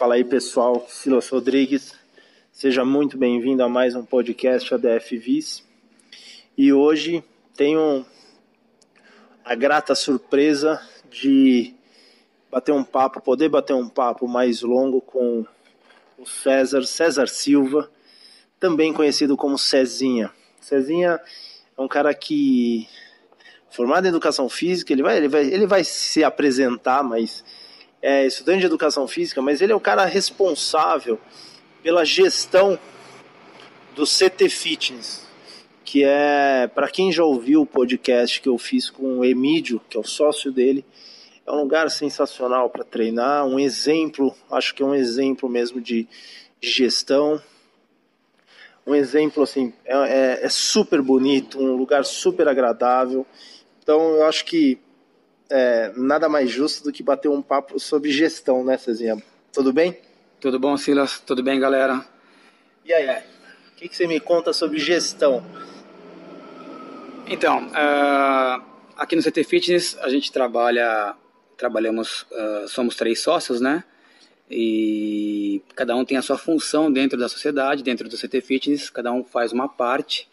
Fala aí, pessoal. Silas Rodrigues. Seja muito bem-vindo a mais um podcast ADF Vis. E hoje tenho a grata surpresa de bater um papo, poder bater um papo mais longo com o César, César Silva, também conhecido como Cezinha. Cezinha é um cara que formado em educação física, ele vai, ele vai, ele vai se apresentar, mas é estudante de educação física, mas ele é o cara responsável pela gestão do CT Fitness, que é, para quem já ouviu o podcast que eu fiz com o Emídio, que é o sócio dele, é um lugar sensacional para treinar, um exemplo, acho que é um exemplo mesmo de, gestão, um exemplo assim, é, é, é super bonito, um lugar super agradável, então eu acho que é, nada mais justo do que bater um papo sobre gestão, né, Cezinha? Tudo bem? Tudo bom, Silas? Tudo bem, galera? E aí, o que, que você me conta sobre gestão? Então, uh, aqui no CT Fitness a gente trabalha, trabalhamos, uh, somos três sócios, né? E cada um tem a sua função dentro da sociedade, dentro do CT Fitness, cada um faz uma parte.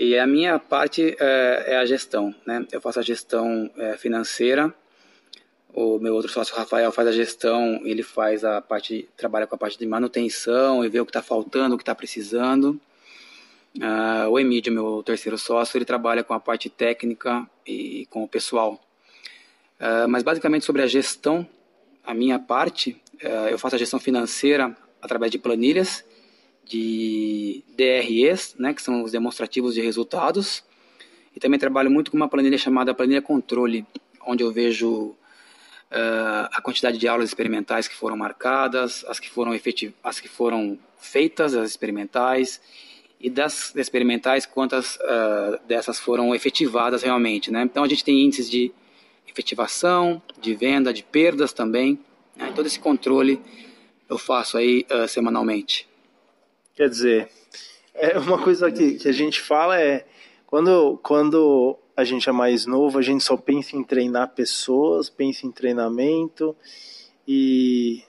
E a minha parte é, é a gestão, né? Eu faço a gestão é, financeira. O meu outro sócio, Rafael, faz a gestão, ele faz a parte, trabalha com a parte de manutenção e vê o que está faltando, o que está precisando. Uh, o Emílio, meu terceiro sócio, ele trabalha com a parte técnica e com o pessoal. Uh, mas basicamente sobre a gestão, a minha parte, uh, eu faço a gestão financeira através de planilhas de DREs, né, que são os demonstrativos de resultados, e também trabalho muito com uma planilha chamada planilha controle, onde eu vejo uh, a quantidade de aulas experimentais que foram marcadas, as que foram as que foram feitas, as experimentais, e das experimentais, quantas uh, dessas foram efetivadas realmente. Né? Então a gente tem índices de efetivação, de venda, de perdas também. Né? Todo esse controle eu faço aí uh, semanalmente. Quer dizer, é uma coisa que, que a gente fala é quando, quando a gente é mais novo, a gente só pensa em treinar pessoas, pensa em treinamento e,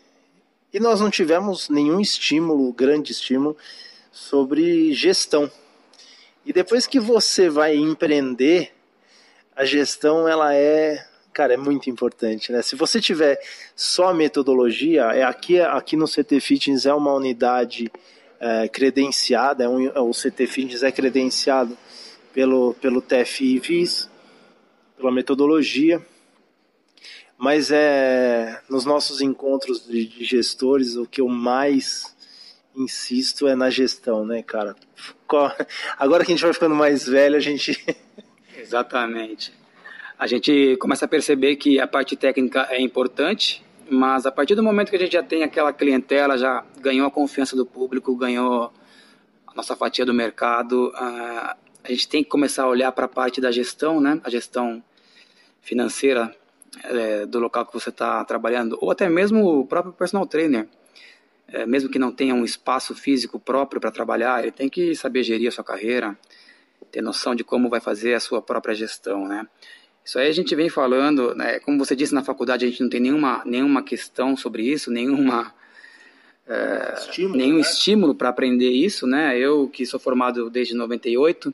e nós não tivemos nenhum estímulo, grande estímulo, sobre gestão. E depois que você vai empreender, a gestão ela é, cara, é muito importante, né? Se você tiver só metodologia, é aqui aqui no CT Fitness é uma unidade é, credenciada, é um, é, o CT Fitness é credenciado pelo, pelo TFI VIS, pela metodologia, mas é nos nossos encontros de, de gestores o que eu mais insisto é na gestão, né, cara? Agora que a gente vai ficando mais velho, a gente. Exatamente. A gente começa a perceber que a parte técnica é importante, mas a partir do momento que a gente já tem aquela clientela, já ganhou a confiança do público, ganhou a nossa fatia do mercado, a gente tem que começar a olhar para a parte da gestão, né? A gestão financeira é, do local que você está trabalhando, ou até mesmo o próprio personal trainer. É, mesmo que não tenha um espaço físico próprio para trabalhar, ele tem que saber gerir a sua carreira, ter noção de como vai fazer a sua própria gestão, né? Isso aí a gente vem falando, né, como você disse na faculdade, a gente não tem nenhuma, nenhuma questão sobre isso, nenhuma, é, estímulo, nenhum né? estímulo para aprender isso, né? Eu que sou formado desde 98,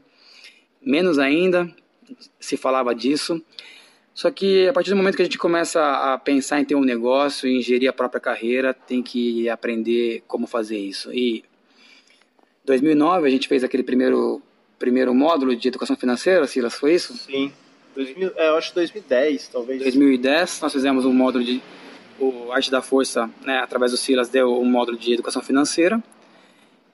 menos ainda se falava disso. Só que a partir do momento que a gente começa a pensar em ter um negócio, em gerir a própria carreira, tem que aprender como fazer isso. E 2009 a gente fez aquele primeiro primeiro módulo de educação financeira, Silas, foi isso? Sim. 2000, é, eu acho 2010, talvez. 2010, nós fizemos um módulo de o Arte da Força, né, através do Silas, deu um módulo de educação financeira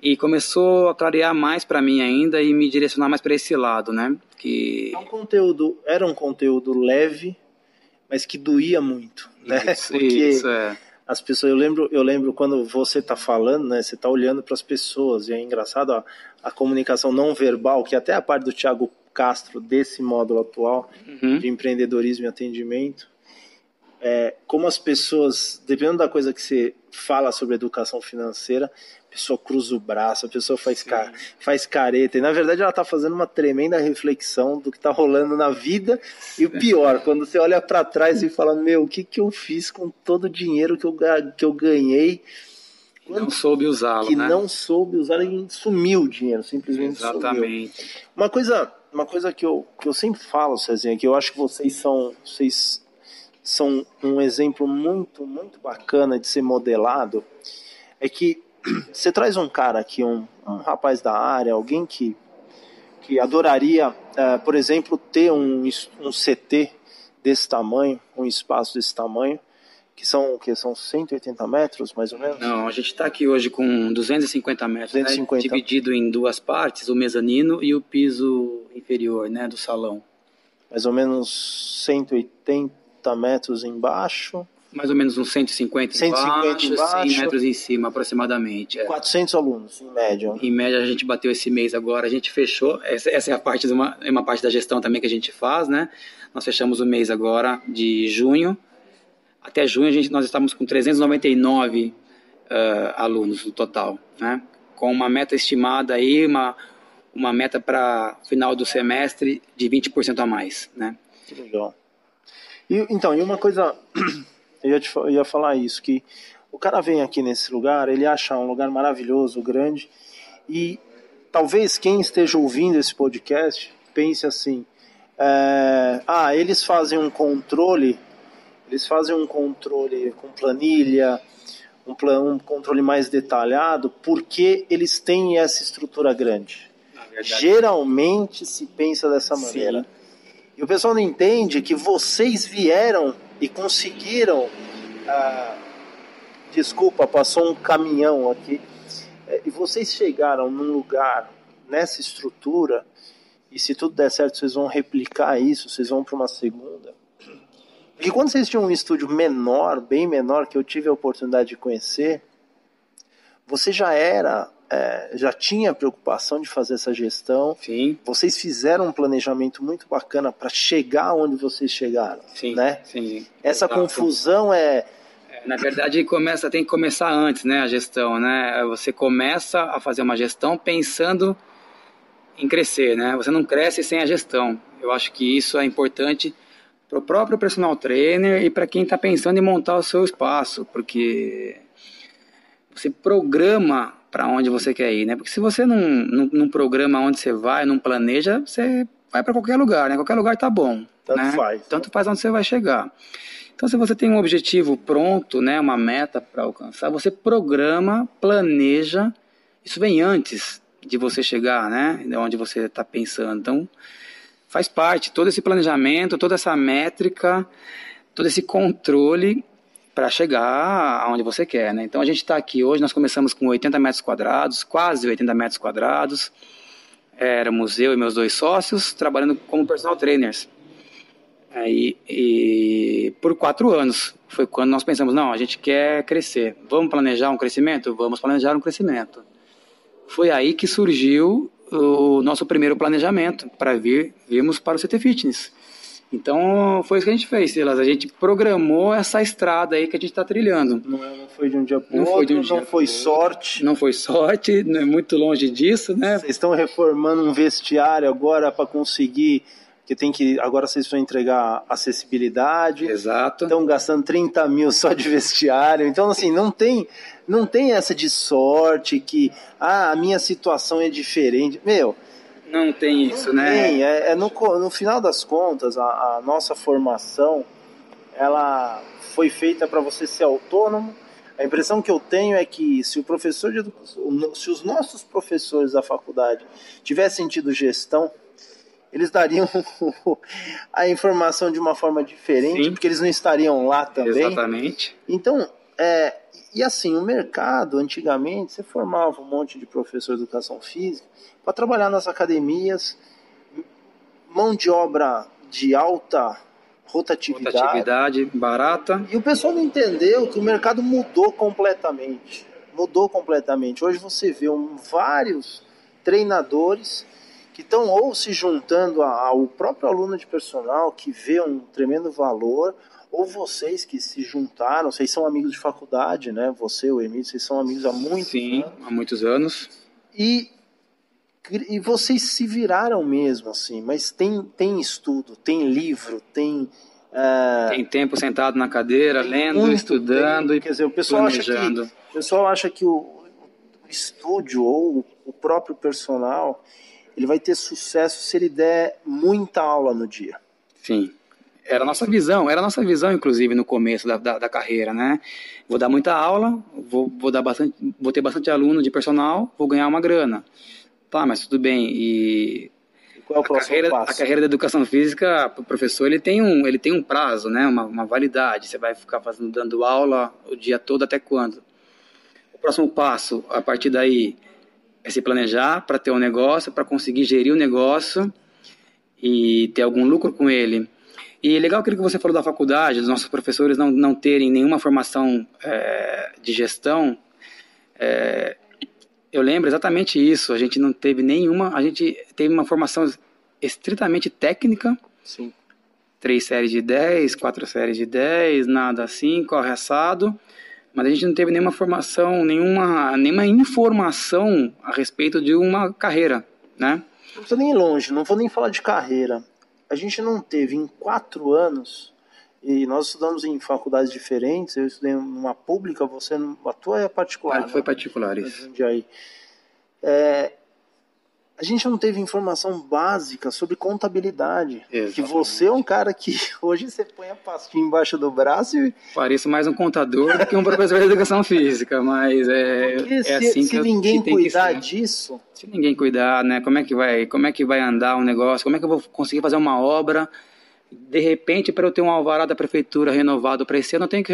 e começou a clarear mais para mim ainda e me direcionar mais para esse lado, né? Que é um conteúdo era um conteúdo leve, mas que doía muito, né? Isso, Porque isso, é. as pessoas, eu lembro, eu lembro quando você está falando, né? Você está olhando para as pessoas e é engraçado a, a comunicação não verbal, que até a parte do Thiago Castro desse módulo atual uhum. de empreendedorismo e atendimento. É, como as pessoas, dependendo da coisa que você fala sobre educação financeira, pessoa cruza o braço, a pessoa faz, ca, faz careta. E na verdade ela está fazendo uma tremenda reflexão do que está rolando na vida. E o pior, quando você olha para trás e fala: Meu, o que, que eu fiz com todo o dinheiro que eu, que eu ganhei? Não soube usá-lo. Que né? não soube usar e sumiu o dinheiro, simplesmente Exatamente. Sumiu. Uma coisa, uma coisa que, eu, que eu sempre falo, Cezinha, que eu acho que vocês são. Vocês são um exemplo muito, muito bacana de ser modelado, é que você traz um cara aqui, um, um rapaz da área, alguém que, que adoraria, uh, por exemplo, ter um, um CT desse tamanho, um espaço desse tamanho, que são que são 180 metros, mais ou menos? Não, a gente está aqui hoje com 250 metros, 250. Né? dividido em duas partes, o mezanino e o piso inferior, né, do salão. Mais ou menos 180 metros embaixo mais ou menos uns 150, 150 embaixo, embaixo 100 metros em cima, aproximadamente. É. 400 alunos, em média. Em média, a gente bateu esse mês agora, a gente fechou, essa, essa é a parte de uma, é uma parte da gestão também que a gente faz, né? Nós fechamos o mês agora de junho, até junho a gente, nós estamos com 399 uh, alunos no total, né? Com uma meta estimada aí, uma, uma meta para final do semestre de 20% a mais, né? Que legal. E, então, e uma coisa eu ia, te, eu ia falar isso, que o cara vem aqui nesse lugar, ele acha um lugar maravilhoso, grande, e talvez quem esteja ouvindo esse podcast pense assim, é, ah, eles fazem um controle, eles fazem um controle com planilha, um, plan, um controle mais detalhado, porque eles têm essa estrutura grande. Geralmente se pensa dessa maneira. Sim. E o pessoal não entende que vocês vieram e conseguiram. Ah, desculpa, passou um caminhão aqui. É, e vocês chegaram num lugar, nessa estrutura, e se tudo der certo, vocês vão replicar isso, vocês vão para uma segunda. Porque quando vocês tinham um estúdio menor, bem menor, que eu tive a oportunidade de conhecer, você já era é, já tinha preocupação de fazer essa gestão. Sim. Vocês fizeram um planejamento muito bacana para chegar onde vocês chegaram. Sim. Né? Sim. Essa Exato. confusão é, é. Na verdade, começa, tem que começar antes, né, a gestão, né? Você começa a fazer uma gestão pensando em crescer, né? Você não cresce sem a gestão. Eu acho que isso é importante para o próprio personal trainer e para quem está pensando em montar o seu espaço, porque você programa para onde você quer ir, né? Porque se você não, não, não, programa onde você vai, não planeja, você vai para qualquer lugar, né? Qualquer lugar tá bom. Tanto né? faz. Tanto faz onde você vai chegar. Então, se você tem um objetivo pronto, né, uma meta para alcançar, você programa, planeja. Isso vem antes de você chegar, né? De onde você está pensando. Então, faz parte todo esse planejamento, toda essa métrica, todo esse controle para chegar aonde você quer, né? Então a gente está aqui hoje, nós começamos com 80 metros quadrados, quase 80 metros quadrados. Éramos eu e meus dois sócios trabalhando como personal trainers. Aí, e por quatro anos foi quando nós pensamos, não, a gente quer crescer. Vamos planejar um crescimento? Vamos planejar um crescimento. Foi aí que surgiu o nosso primeiro planejamento para vir virmos para o CT Fitness. Então foi isso que a gente fez, Silas. A gente programou essa estrada aí que a gente está trilhando. Não, é, não, foi de um dia para o outro, foi de um dia não foi sorte. Não foi sorte, não é muito longe disso, né? Vocês estão reformando um vestiário agora para conseguir que tem que agora vocês vão entregar acessibilidade. Exato. Estão gastando 30 mil só de vestiário. Então, assim, não tem, não tem essa de sorte que ah, a minha situação é diferente. Meu, não tem isso, né? Tem, é, é no, no final das contas, a, a nossa formação, ela foi feita para você ser autônomo. A impressão que eu tenho é que se o professor de educação, se os nossos professores da faculdade tivessem tido gestão, eles dariam a informação de uma forma diferente, Sim. porque eles não estariam lá também. Exatamente. Então, é, e assim, o mercado, antigamente, você formava um monte de professor de educação física para trabalhar nas academias, mão de obra de alta rotatividade. Rotatividade barata. E o pessoal não entendeu que o mercado mudou completamente. Mudou completamente. Hoje você vê um, vários treinadores que estão ou se juntando ao próprio aluno de personal que vê um tremendo valor, ou vocês que se juntaram, vocês são amigos de faculdade, né? Você, o Emílio, vocês são amigos há muito Sim, anos. há muitos anos. E, e vocês se viraram mesmo, assim, mas tem, tem estudo, tem livro, tem. Uh, tem tempo sentado na cadeira, lendo, estudando tempo. e Quer dizer, o pessoal planejando. Acha que, o pessoal acha que o, o estúdio ou o próprio personal ele vai ter sucesso se ele der muita aula no dia. Sim. Era a nossa visão, era a nossa visão, inclusive, no começo da, da, da carreira, né? Vou dar muita aula, vou, vou, dar bastante, vou ter bastante aluno de personal, vou ganhar uma grana. Tá, mas tudo bem. E qual é o a carreira, passo? a carreira da educação física, o professor ele tem um, ele tem um prazo, né? Uma, uma validade. Você vai ficar fazendo, dando aula o dia todo até quando? O próximo passo, a partir daí, é se planejar para ter um negócio, para conseguir gerir o negócio e ter algum lucro com ele. E legal aquilo que você falou da faculdade, dos nossos professores não, não terem nenhuma formação é, de gestão. É, eu lembro exatamente isso. A gente não teve nenhuma. A gente teve uma formação estritamente técnica. Sim. Três séries de 10, quatro séries de 10, nada assim, corre assado. Mas a gente não teve nenhuma formação, nenhuma, nenhuma informação a respeito de uma carreira, né? Não precisa nem ir longe, não vou nem falar de carreira a gente não teve em quatro anos, e nós estudamos em faculdades diferentes, eu estudei numa pública, você, a tua é particular. Ah, foi particular, isso. É, a gente não teve informação básica sobre contabilidade. Exatamente. Que você é um cara que hoje você põe a pastinha embaixo do braço e. Pareço mais um contador do que um professor de educação física, mas é, é se, assim se que ninguém que cuidar disso. Se ninguém cuidar, né? Como é que vai, como é que vai andar um negócio? Como é que eu vou conseguir fazer uma obra? De repente, para eu ter um alvará da prefeitura renovado para esse ano, eu tenho que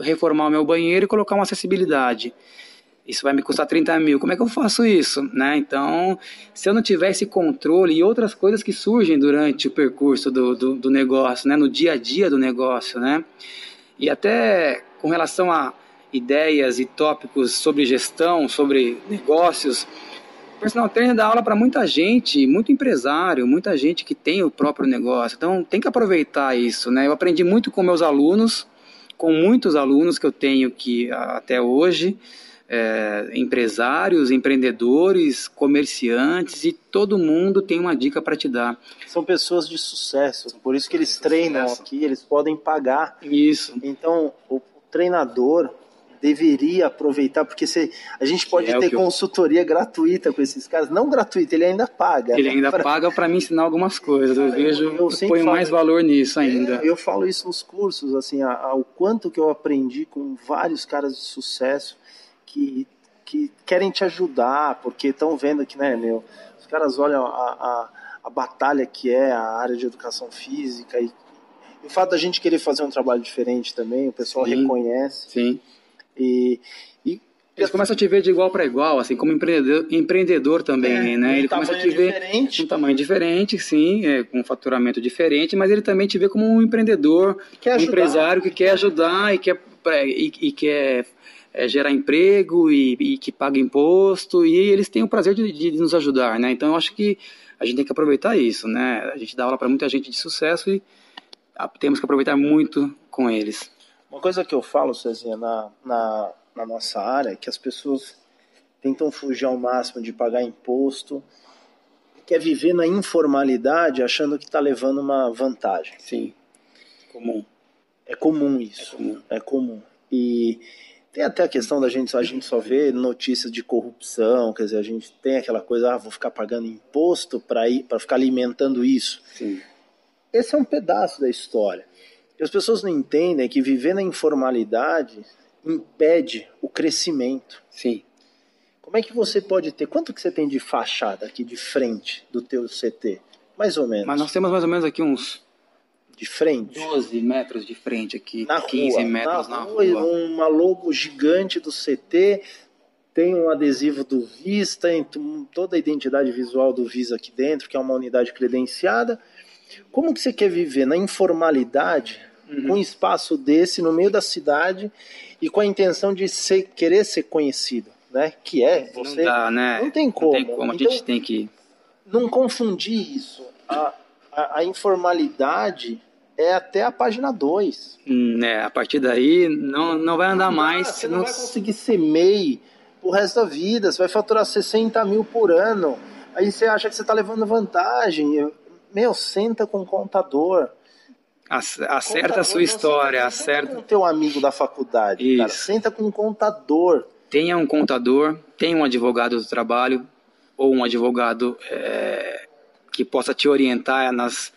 reformar o meu banheiro e colocar uma acessibilidade isso vai me custar 30 mil, como é que eu faço isso? Né? Então, se eu não tiver esse controle e outras coisas que surgem durante o percurso do, do, do, negócio, né? no dia a dia do negócio, né? e até com relação a ideias e tópicos sobre gestão, sobre negócios, o personal trainer dá aula para muita gente, muito empresário, muita gente que tem o próprio negócio, então tem que aproveitar isso. Né? Eu aprendi muito com meus alunos, com muitos alunos que eu tenho que até hoje, é, empresários, empreendedores, comerciantes e todo mundo tem uma dica para te dar. São pessoas de sucesso, por isso que eles treinam sucesso. aqui, eles podem pagar. Isso. Então, o treinador deveria aproveitar, porque se, a gente pode é ter consultoria eu... gratuita com esses caras, não gratuita, ele ainda paga. Ele ainda pra... paga para me ensinar algumas coisas, eu, eu vejo, eu, eu ponho falo, mais valor nisso ainda. É, eu falo isso nos cursos, assim, o quanto que eu aprendi com vários caras de sucesso, que, que querem te ajudar, porque estão vendo que, né, meu, os caras olham a, a, a, batalha que é a área de educação física e, e, o fato da gente querer fazer um trabalho diferente também, o pessoal sim, reconhece. Sim. E, e eles começam a te ver de igual para igual, assim, como empreendedor, empreendedor também, é, né? Ele começa a te ver diferente. um tamanho diferente, sim, é, com um faturamento diferente, mas ele também te vê como um empreendedor, um empresário que quer ajudar e quer, e, e quer é, gerar emprego e, e, que paga imposto, e eles têm o prazer de, de, nos ajudar, né? Então eu acho que a gente tem que aproveitar isso, né? A gente dá aula para muita gente de sucesso e temos que aproveitar muito com eles. Uma coisa que eu falo, Cezinha, na, na, na nossa área é que as pessoas tentam fugir ao máximo de pagar imposto, quer viver na informalidade achando que está levando uma vantagem. Sim, comum. É comum isso. É comum. É comum. E tem até a questão da gente, a gente só vê notícias de corrupção, quer dizer, a gente tem aquela coisa, ah, vou ficar pagando imposto para ir para ficar alimentando isso. Sim. Esse é um pedaço da história. E as pessoas não entendem que viver na informalidade impede o crescimento. Sim. Como é que você pode ter? Quanto que você tem de fachada aqui de frente do teu CT? Mais ou menos. Mas nós temos mais ou menos aqui uns de frente. 12 metros de frente aqui, na 15 rua, metros na, na rua, rua. Uma logo gigante do CT, tem um adesivo do VIS, tem toda a identidade visual do VIS aqui dentro, que é uma unidade credenciada. Como que você quer viver na informalidade, uhum. com um espaço desse no meio da cidade e com a intenção de ser, querer ser conhecido, né? Que é você. Não dá, né? Não tem como. Não tem como. A então, gente tem que não confundir isso. A, a, a informalidade é até a página 2. Hum, é, a partir daí não, não vai andar mais. Você não, não vai conseguir ser MEI o resto da vida, você vai faturar 60 mil por ano. Aí você acha que você está levando vantagem. Meu, senta com o contador. Acerta a sua história, acerta. com o teu amigo da faculdade, Isso. cara. Senta com um contador. Tenha um contador, tenha um advogado do trabalho ou um advogado é, que possa te orientar nas,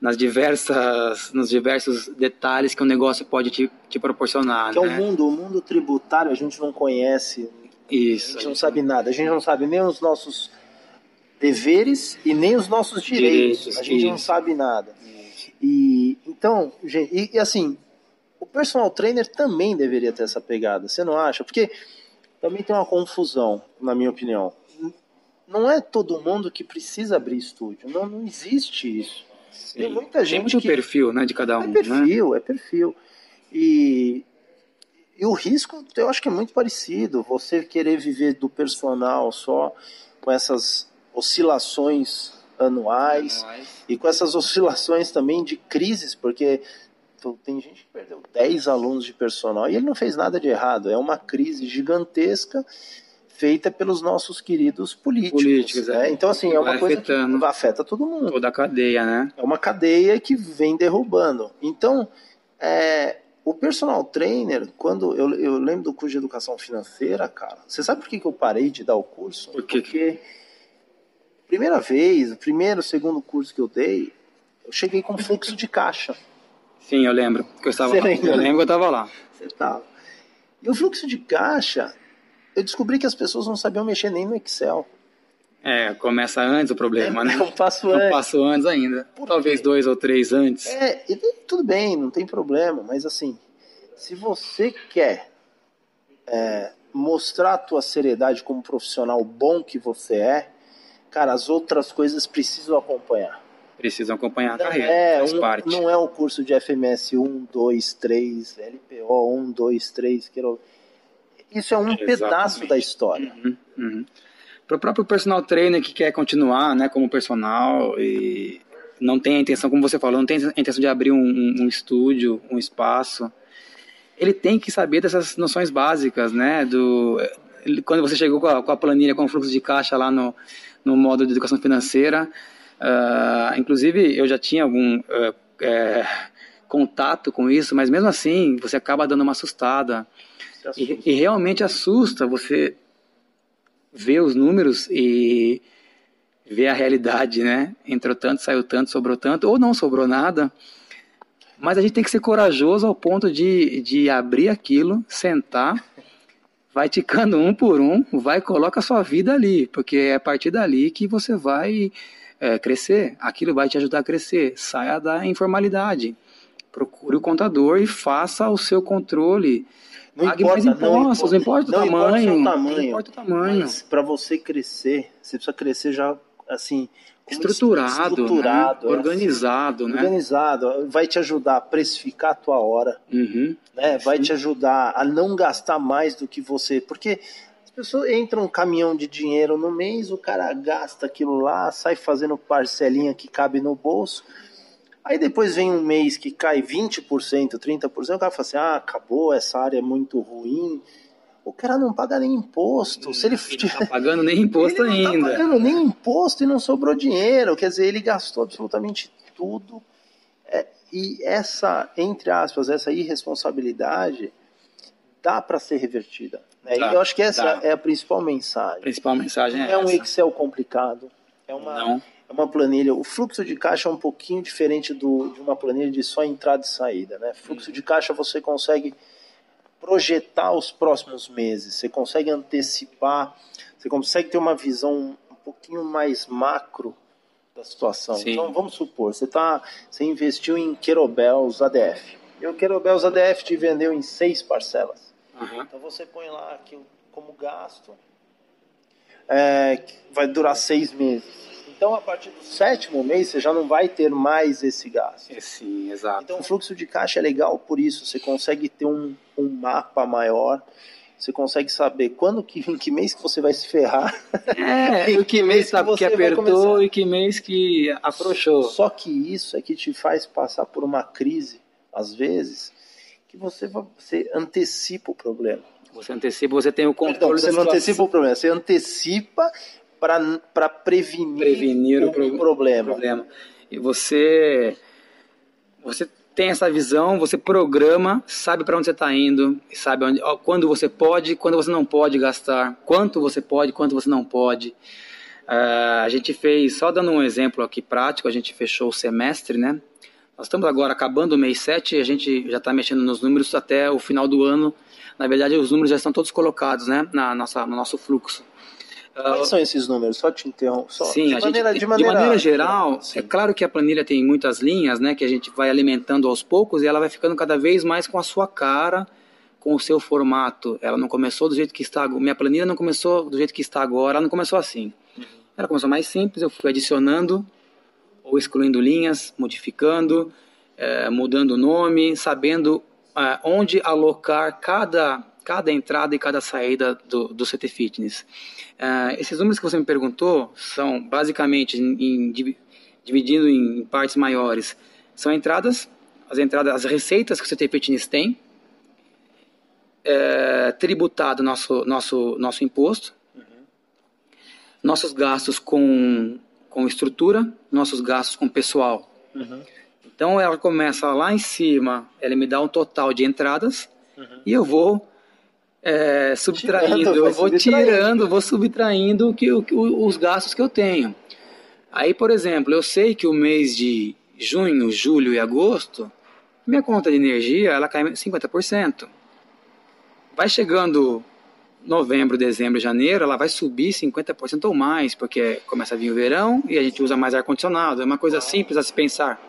nas diversas, nos diversos detalhes que o negócio pode te, te proporcionar. Que né? é o né? mundo, o mundo tributário a gente não conhece. Isso. A gente não sabe nada. A gente não sabe nem os nossos deveres e nem os nossos direitos. direitos a gente isso. não sabe nada. E então, gente, e, e, assim, o personal trainer também deveria ter essa pegada, você não acha? Porque também tem uma confusão, na minha opinião. Não é todo mundo que precisa abrir estúdio, não, não existe isso. Sim. Tem muita gente. Tem muito que... perfil, né, de cada um. É perfil, né? é perfil. E, e o risco, eu acho que é muito parecido. Você querer viver do personal só com essas oscilações anuais, anuais. e com essas oscilações também de crises, porque tem gente que perdeu 10 alunos de personal e ele não fez nada de errado. É uma crise gigantesca feita pelos nossos queridos políticos. políticos né? é. Então, assim, é uma coisa afetando que afeta todo mundo. Toda a cadeia, né? É uma cadeia que vem derrubando. Então, é, o personal trainer, quando eu, eu lembro do curso de educação financeira, cara, você sabe por que, que eu parei de dar o curso? Por quê? Porque primeira vez, o primeiro, segundo curso que eu dei, eu cheguei com fluxo de caixa. Sim, eu lembro que eu estava Você lá. Lembra? Eu lembro que eu estava lá. Você estava. E o fluxo de caixa, eu descobri que as pessoas não sabiam mexer nem no Excel. É, começa antes o problema, é, né? Um passo antes. Um passo antes ainda. Talvez dois ou três antes. É, e tudo bem, não tem problema, mas assim, se você quer é, mostrar a tua seriedade como profissional bom que você é, cara, as outras coisas precisam acompanhar. Precisam acompanhar a não carreira, é, faz um, parte. Não é o curso de FMS 1, 2, 3, LPO 1, 2, 3, quero... Isso é um pedaço da história. Uhum, uhum. Para o próprio personal trainer que quer continuar né, como personal e não tem a intenção, como você falou, não tem a intenção de abrir um, um, um estúdio, um espaço, ele tem que saber dessas noções básicas, né? Do, quando você chegou com a, com a planilha, com o fluxo de caixa lá no, no modo de educação financeira. Uh, inclusive, eu já tinha algum uh, é, contato com isso, mas mesmo assim, você acaba dando uma assustada. E, e, realmente assusta você ver os números e ver a realidade, né? Entrou tanto, saiu tanto, sobrou tanto, ou não sobrou nada. Mas a gente tem que ser corajoso ao ponto de, de abrir aquilo, sentar vai ticando um por um, vai coloca a sua vida ali, porque é a partir dali que você vai é, crescer. Aquilo vai te ajudar a crescer. Saia da informalidade. Procure o contador e faça o seu controle. Não Pague importa, mais impostos, não importa, não importa tamanho. Importa o tamanho. Não importa o tamanho. Para você crescer, você precisa crescer já assim estruturado, estruturado né? organizado, né? Organizado, vai te ajudar a precificar a tua hora, uhum. né? Vai Sim. te ajudar a não gastar mais do que você, porque as pessoas entram um caminhão de dinheiro no mês, o cara gasta aquilo lá, sai fazendo parcelinha que cabe no bolso. Aí depois vem um mês que cai 20%, 30%, o cara fala assim: "Ah, acabou, essa área é muito ruim" o cara não paga nem imposto. Se ele, ele não tá pagando nem imposto ele ainda. Não tá pagando nem imposto e não sobrou dinheiro. Quer dizer, ele gastou absolutamente tudo. É, e essa, entre aspas, essa irresponsabilidade dá para ser revertida. Né? Tá, eu acho que essa é a principal mensagem. A principal mensagem é, é um. Excel complicado. É uma, não. É uma planilha. O fluxo de caixa é um pouquinho diferente do, de uma planilha de só entrada e saída. Né? Fluxo hum. de caixa você consegue projetar os próximos meses, você consegue antecipar, você consegue ter uma visão um pouquinho mais macro da situação. Sim. Então vamos supor, você tá, você investiu em Querobels ADF. E o Querobels ADF te vendeu em seis parcelas. Uhum. Então você põe lá aqui como gasto, é, vai durar seis meses. Então, a partir do sétimo mês, você já não vai ter mais esse gasto. É, sim, exato. Então, o fluxo de caixa é legal por isso. Você consegue ter um, um mapa maior você consegue saber quando que, em que mês que você vai se ferrar. É, e que mês que, que apertou e que mês que afrouxou. Só que isso é que te faz passar por uma crise, às vezes, que você, você antecipa o problema. Você antecipa, você tem o controle Perdão, você não antecipa o problema, você antecipa para prevenir, prevenir o, o pro, problema. problema. E você, você tem essa visão, você programa, sabe para onde você está indo, sabe onde, quando você pode, quando você não pode gastar, quanto você pode, quanto você não pode. Uh, a gente fez, só dando um exemplo aqui prático, a gente fechou o semestre, né? Nós estamos agora acabando o mês 7 e a gente já está mexendo nos números até o final do ano. Na verdade, os números já estão todos colocados né, na nossa, no nosso fluxo. Quais são esses números? Só te interrompo. Só, sim, de, maneira, gente, de, maneira, de maneira geral, sim. é claro que a planilha tem muitas linhas, né, que a gente vai alimentando aos poucos e ela vai ficando cada vez mais com a sua cara, com o seu formato. Ela não começou do jeito que está. Minha planilha não começou do jeito que está agora. Ela não começou assim. Uhum. Ela começou mais simples. Eu fui adicionando ou excluindo linhas, modificando, é, mudando o nome, sabendo é, onde alocar cada cada entrada e cada saída do, do CT Fitness. Uh, esses números que você me perguntou são basicamente em, em, dividindo em partes maiores. São entradas, as entradas, as receitas que o CT Fitness tem, é, tributado nosso nosso nosso imposto, uhum. nossos gastos com com estrutura, nossos gastos com pessoal. Uhum. Então ela começa lá em cima, ela me dá um total de entradas uhum. e eu vou é, subtraindo, tirando, eu vou tirando, vou subtraindo que, o, os gastos que eu tenho. Aí, por exemplo, eu sei que o mês de junho, julho e agosto, minha conta de energia ela cai 50%. Vai chegando novembro, dezembro, janeiro, ela vai subir 50% ou mais, porque começa a vir o verão e a gente usa mais ar-condicionado. É uma coisa simples a se pensar,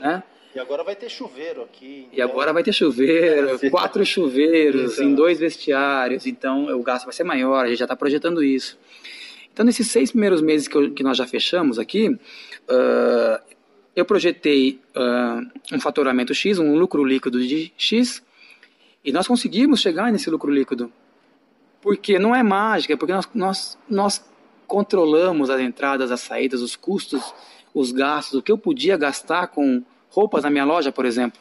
né? E agora vai ter chuveiro aqui. Então... E agora vai ter chuveiro, quatro chuveiros em dois vestiários, então o gasto vai ser maior, a gente já está projetando isso. Então, nesses seis primeiros meses que, eu, que nós já fechamos aqui, uh, eu projetei uh, um faturamento X, um lucro líquido de X, e nós conseguimos chegar nesse lucro líquido. Porque não é mágica, porque nós, nós, nós controlamos as entradas, as saídas, os custos, os gastos, o que eu podia gastar com roupas na minha loja, por exemplo.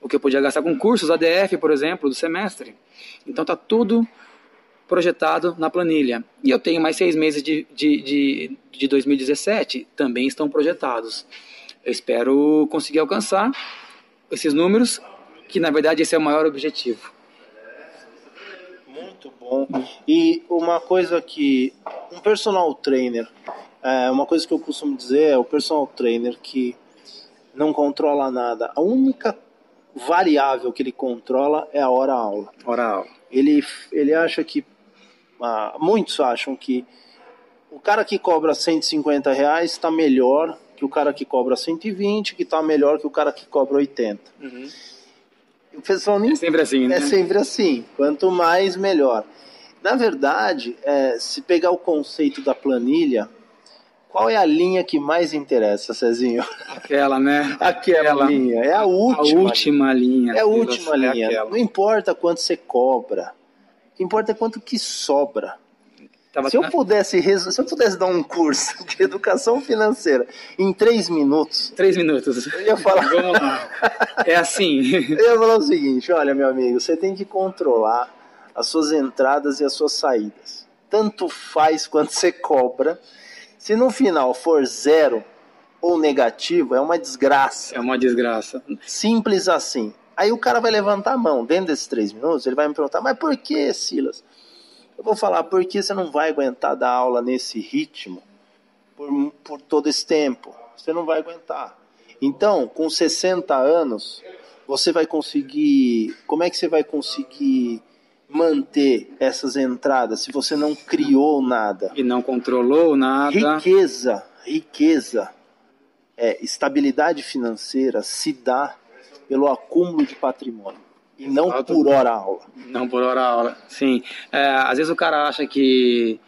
O que eu podia gastar com cursos ADF, por exemplo, do semestre. Então está tudo projetado na planilha. E eu tenho mais seis meses de, de, de, de 2017, também estão projetados. Eu espero conseguir alcançar esses números, que na verdade esse é o maior objetivo. Muito bom. E uma coisa que um personal trainer, é, uma coisa que eu costumo dizer é o personal trainer que não controla nada. A única variável que ele controla é a hora-aula. Hora-aula. Ele, ele acha que, ah, muitos acham que o cara que cobra 150 reais está melhor que o cara que cobra 120, que está melhor que o cara que cobra 80. Uhum. O pessoal nem... É sempre assim, né? É sempre assim. Quanto mais, melhor. Na verdade, é, se pegar o conceito da planilha, qual é a linha que mais interessa, Cezinho? Aquela, né? Aquela, Aquela linha. É a última. A última linha. É a última linha. É Não importa quanto você cobra. O que importa é quanto que sobra. Tava se eu, pudesse, se eu pudesse dar um curso de educação financeira em três minutos. Três minutos. Eu ia falar. Vamos lá. É assim. Eu ia falar o seguinte: olha, meu amigo, você tem que controlar as suas entradas e as suas saídas. Tanto faz quanto você cobra se no final for zero ou negativo, é uma desgraça. É uma desgraça. Simples assim. Aí o cara vai levantar a mão. Dentro desses três minutos, ele vai me perguntar: Mas por que, Silas? Eu vou falar: Porque você não vai aguentar dar aula nesse ritmo por, por todo esse tempo. Você não vai aguentar. Então, com 60 anos, você vai conseguir. Como é que você vai conseguir manter essas entradas se você não criou nada? E não controlou nada. Riqueza, riqueza, é, estabilidade financeira se dá pelo acúmulo de patrimônio. E não Exato. por hora aula. Não por hora aula, sim. É, às vezes o cara acha que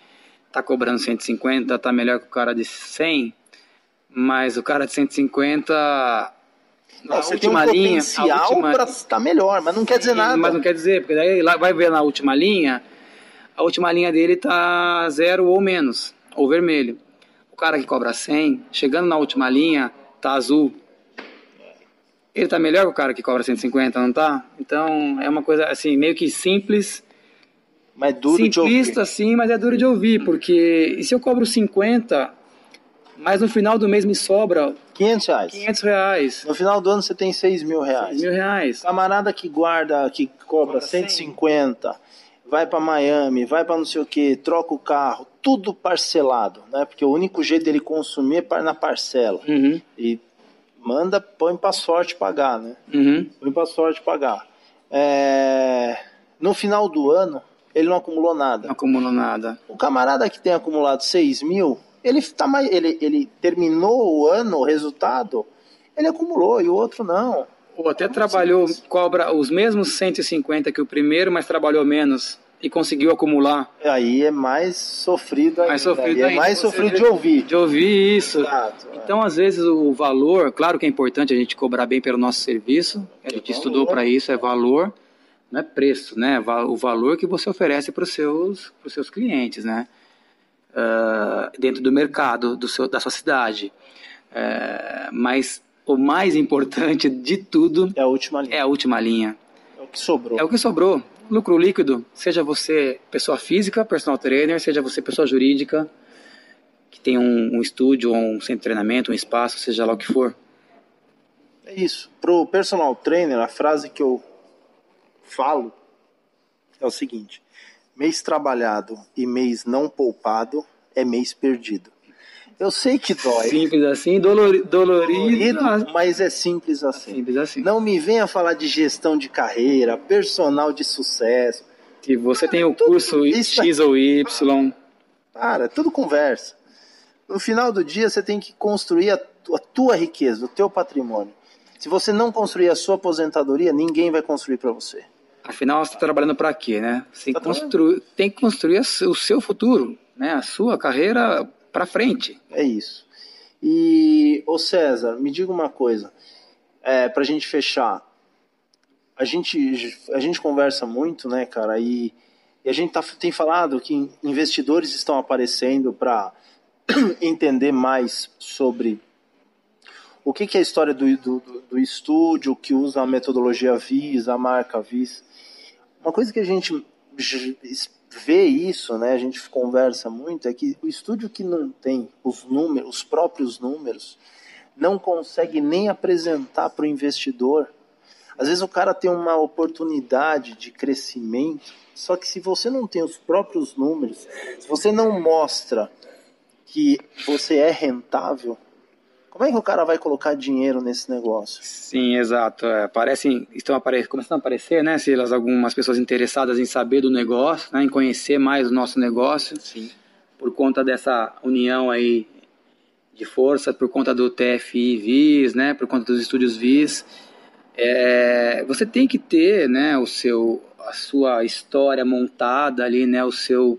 tá cobrando 150, tá melhor que o cara de 100, mas o cara de 150 Não, você tem um potencial última... para estar melhor, mas não quer dizer nada. Mas não quer dizer, porque daí lá vai ver na última linha, a última linha dele tá zero ou menos, ou vermelho. O cara que cobra 100, chegando na última linha, tá azul. Ele tá melhor que o cara que cobra 150, não tá? Então é uma coisa assim, meio que simples. Mas duro Simplista, de ouvir. sim, mas é duro de ouvir, porque e se eu cobro 50, mas no final do mês me sobra 500 reais. 500 reais. No final do ano você tem 6 mil reais. 6 mil reais. Camarada que guarda, que cobra, cobra 150, 100. vai para Miami, vai para não sei o que, troca o carro, tudo parcelado, né? Porque o único jeito dele consumir é na parcela. Uhum. E manda, põe para sorte pagar, né? Uhum. Põe para sorte pagar. É... No final do ano, ele não acumulou nada. Não acumulou nada. O camarada que tem acumulado 6 mil, ele, tá mais, ele, ele terminou o ano, o resultado, ele acumulou e o outro não. Ou até trabalhou, cobra os mesmos 150 que o primeiro, mas trabalhou menos e conseguiu acumular. Aí é mais sofrido ainda. Mais sofrido é ainda. É mais sofrido de ouvir. De ouvir isso. Exato, é. então, é. às vezes, o valor, claro que é importante a gente cobrar bem pelo nosso serviço, a gente é estudou para isso, é valor, não é preço, né? O valor que você oferece para os seus, seus clientes, né? Uh, dentro do mercado do seu, da sua cidade. Uh, mas o mais importante de tudo é a última linha. É a última linha. É o que sobrou. É o que sobrou lucro líquido, seja você pessoa física, personal trainer, seja você pessoa jurídica, que tem um, um estúdio, um centro de treinamento, um espaço, seja lá o que for. É isso. Pro personal trainer, a frase que eu falo é o seguinte: mês trabalhado e mês não poupado é mês perdido. Eu sei que dói. Simples assim, dolorido, dolorido mas é simples assim. Simples assim. Não me venha falar de gestão de carreira, personal de sucesso. Se você tem o curso X ou Y. Cara, é tudo conversa. No final do dia, você tem que construir a tua, a tua riqueza, o teu patrimônio. Se você não construir a sua aposentadoria, ninguém vai construir para você. Afinal, você está trabalhando para quê, né? Você tem, tá construir, tem que construir o seu futuro, né? A sua carreira para frente. É isso. E, ô César, me diga uma coisa, é, para a gente fechar. A gente, a gente conversa muito, né, cara, e, e a gente tá, tem falado que investidores estão aparecendo para entender mais sobre o que, que é a história do, do, do, estúdio que usa a metodologia VIS, a marca VIS. Uma coisa que a gente vê isso, né, a gente conversa muito, é que o estúdio que não tem os números, os próprios números, não consegue nem apresentar para o investidor. Às vezes o cara tem uma oportunidade de crescimento, só que se você não tem os próprios números, se você não mostra que você é rentável, como é que o cara vai colocar dinheiro nesse negócio? Sim, exato. É, aparecem, estão apare começando a aparecer, né, Silas, algumas pessoas interessadas em saber do negócio, né, em conhecer mais o nosso negócio. Sim. Por conta dessa união aí de força, por conta do TFI VIS, né, por conta dos estúdios VIS. É, você tem que ter, né, o seu, a sua história montada ali, né, o seu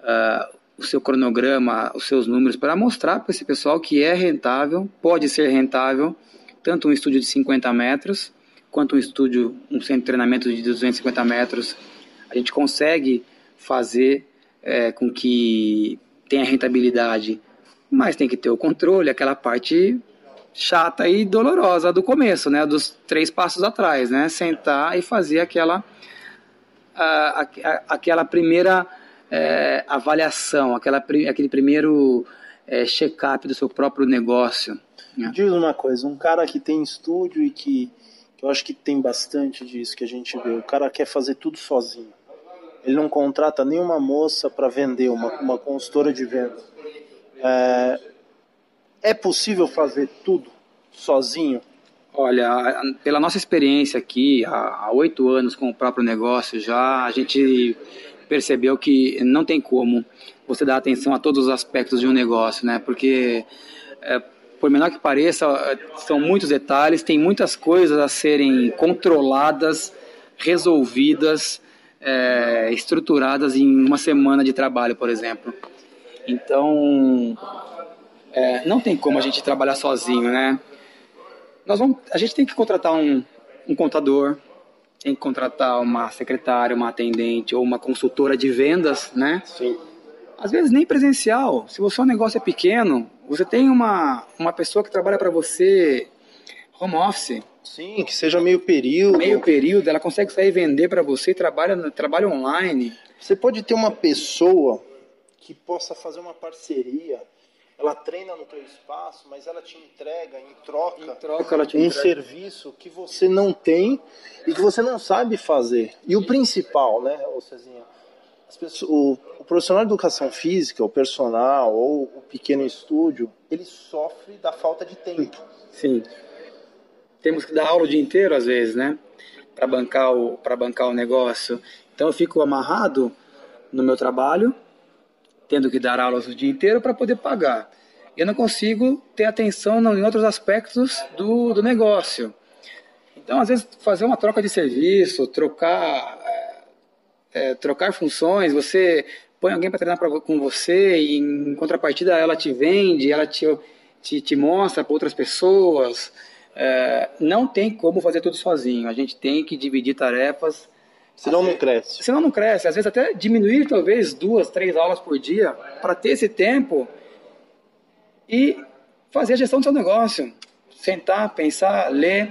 uh, o seu cronograma, os seus números, para mostrar para esse pessoal que é rentável, pode ser rentável, tanto um estúdio de 50 metros, quanto um estúdio, um centro de treinamento de 250 metros. A gente consegue fazer é, com que tenha rentabilidade, mas tem que ter o controle, aquela parte chata e dolorosa do começo, né, dos três passos atrás, né, sentar e fazer aquela, a, a, aquela primeira é, avaliação, aquela, aquele primeiro é, check-up do seu próprio negócio. Né? Diz uma coisa, um cara que tem estúdio e que, que eu acho que tem bastante disso que a gente vê, o cara quer fazer tudo sozinho. Ele não contrata nenhuma moça para vender, uma, uma consultora de venda. É, é possível fazer tudo sozinho? Olha, pela nossa experiência aqui, há oito anos com o próprio negócio já, a gente percebeu que não tem como você dar atenção a todos os aspectos de um negócio, né? Porque é, por menor que pareça, são muitos detalhes, tem muitas coisas a serem controladas, resolvidas, é, estruturadas em uma semana de trabalho, por exemplo. Então, é, não tem como a gente trabalhar sozinho, né? nós vamos, a gente tem que contratar um, um contador, tem que contratar uma secretária, uma atendente ou uma consultora de vendas, né? Sim. Às vezes nem presencial. Se o seu negócio é pequeno, você tem uma, uma pessoa que trabalha para você home office. Sim, que seja meio período. Meio período, ela consegue sair vender para você e trabalha, trabalha online. Você pode ter uma pessoa que possa fazer uma parceria ela treina no teu espaço, mas ela te entrega em troca, em troca ela te um entrega. serviço que você não tem e que você não sabe fazer. E o principal, né, ô Cezinha, pessoas, o, o, profissional de educação física, o personal ou o pequeno estúdio, ele sofre da falta de tempo. Sim. Temos que dar aula o dia inteiro às vezes, né? Para bancar o para bancar o negócio. Então eu fico amarrado no meu trabalho tendo que dar aulas o dia inteiro para poder pagar. Eu não consigo ter atenção em outros aspectos do, do negócio. Então, às vezes, fazer uma troca de serviço, trocar, é, trocar funções, você põe alguém para treinar pra, com você e, em contrapartida, ela te vende, ela te, te, te mostra para outras pessoas. É, não tem como fazer tudo sozinho. A gente tem que dividir tarefas Senão não cresce. Senão não cresce. Às vezes até diminuir talvez duas, três aulas por dia para ter esse tempo e fazer a gestão do seu negócio. Sentar, pensar, ler,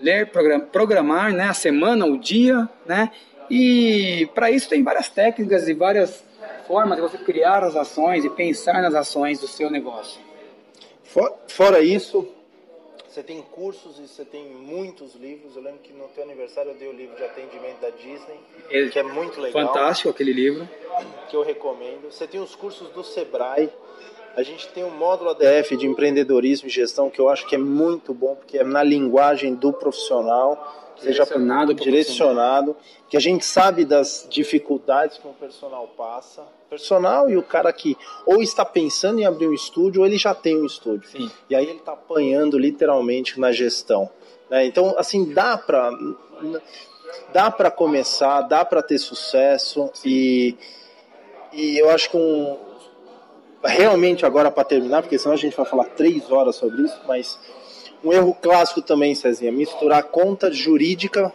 ler, programar, né, a semana, o dia, né? E para isso tem várias técnicas e várias formas de você criar as ações e pensar nas ações do seu negócio. Fora isso, você tem cursos e você tem muitos livros. Eu lembro que no teu aniversário eu dei o livro de atendimento da Disney, Ele, que é muito legal. Fantástico aquele livro. Que eu recomendo. Você tem os cursos do Sebrae. A gente tem um módulo ADF de empreendedorismo e gestão que eu acho que é muito bom, porque é na linguagem do profissional direcionado, seja direcionado, que a gente sabe das dificuldades que um personal passa, personal e o cara que ou está pensando em abrir um estúdio ou ele já tem um estúdio. Sim. E aí ele está apanhando literalmente na gestão. Né? Então, assim, dá para dá para começar, dá para ter sucesso e, e eu acho que um, realmente agora para terminar, porque senão a gente vai falar três horas sobre isso, mas um erro clássico também, Cezinha, misturar conta jurídica,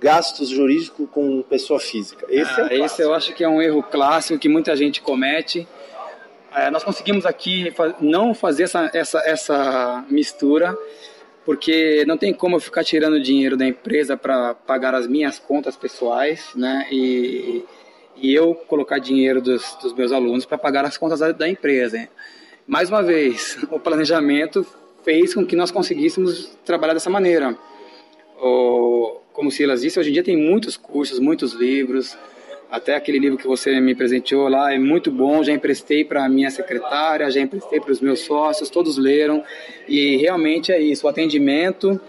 gastos jurídicos com pessoa física. Esse, é ah, é esse eu acho que é um erro clássico que muita gente comete. É, nós conseguimos aqui não fazer essa, essa, essa mistura, porque não tem como eu ficar tirando dinheiro da empresa para pagar as minhas contas pessoais, né? E, e eu colocar dinheiro dos, dos meus alunos para pagar as contas da, da empresa. Mais uma vez, o planejamento fez com que nós conseguíssemos trabalhar dessa maneira. Como o Silas disse, hoje em dia tem muitos cursos, muitos livros, até aquele livro que você me presenteou lá é muito bom, já emprestei para a minha secretária, já emprestei para os meus sócios, todos leram, e realmente é isso, o atendimento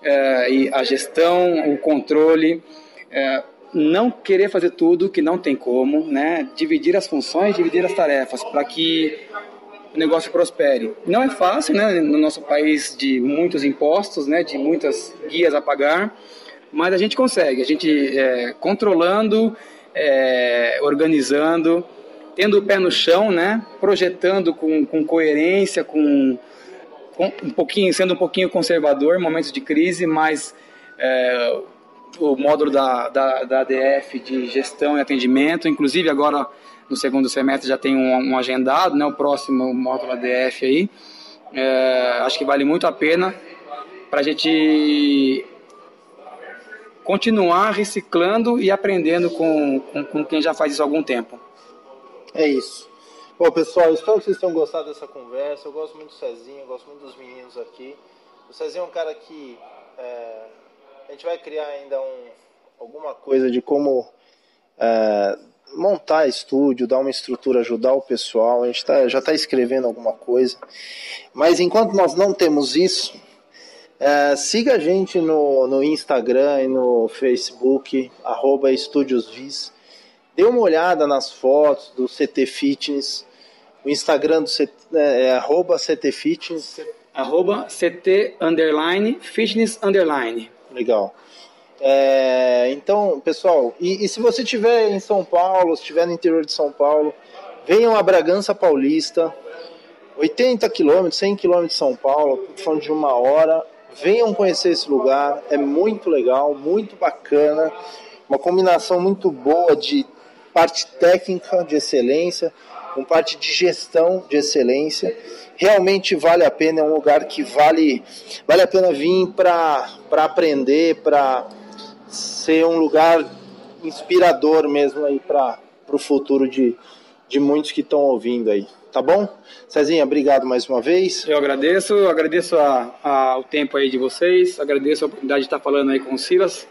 é, e a gestão, o controle, é, não querer fazer tudo que não tem como, né? dividir as funções, dividir as tarefas, para que o negócio prospere. Não é fácil, né, no nosso país de muitos impostos, né, de muitas guias a pagar, mas a gente consegue, a gente é, controlando, é, organizando, tendo o pé no chão, né, projetando com, com coerência, com, com, um pouquinho, sendo um pouquinho conservador em momentos de crise, mas é, o módulo da, da, da ADF de gestão e atendimento, inclusive agora no segundo semestre já tem um, um agendado, né, o próximo módulo ADF aí. É, acho que vale muito a pena para a gente continuar reciclando e aprendendo com, com, com, quem já faz isso há algum tempo. É isso. Bom, pessoal, espero que vocês tenham gostado dessa conversa. Eu gosto muito do Cezinho, gosto muito dos meninos aqui. O Cezinho é um cara que é, a gente vai criar ainda um, alguma coisa de como é, montar estúdio, dar uma estrutura, ajudar o pessoal. A gente tá, já está escrevendo alguma coisa. Mas enquanto nós não temos isso, é, siga a gente no, no Instagram e no Facebook, arroba EstúdiosVis. Dê uma olhada nas fotos do CT Fitness. O Instagram do CT, é, é arroba CT Fitness. Arroba CT underline, fitness underline. Legal. É, então, pessoal, e, e, se você estiver em São Paulo, estiver no interior de São Paulo, venham a Bragança Paulista, 80 quilômetros, 100 quilômetros de São Paulo, falando de uma hora, Venham conhecer esse lugar, é muito legal, muito bacana, uma combinação muito boa de parte técnica de excelência, com parte de gestão de excelência. Realmente vale a pena, é um lugar que vale, vale a pena vir para aprender, para ser um lugar inspirador mesmo aí para o futuro de, de muitos que estão ouvindo aí. Tá bom? Cezinha, obrigado mais uma vez. Eu agradeço, eu agradeço a, a, o tempo aí de vocês, agradeço a oportunidade de estar falando aí com o Silas,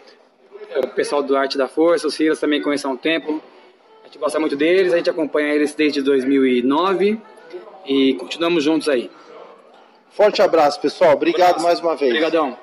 o pessoal do Arte da Força, o Silas também conhece há um tempo, a gente gosta muito deles, a gente acompanha eles desde 2009 e continuamos juntos aí. Forte abraço, pessoal. Obrigado um mais uma vez. Obrigadão.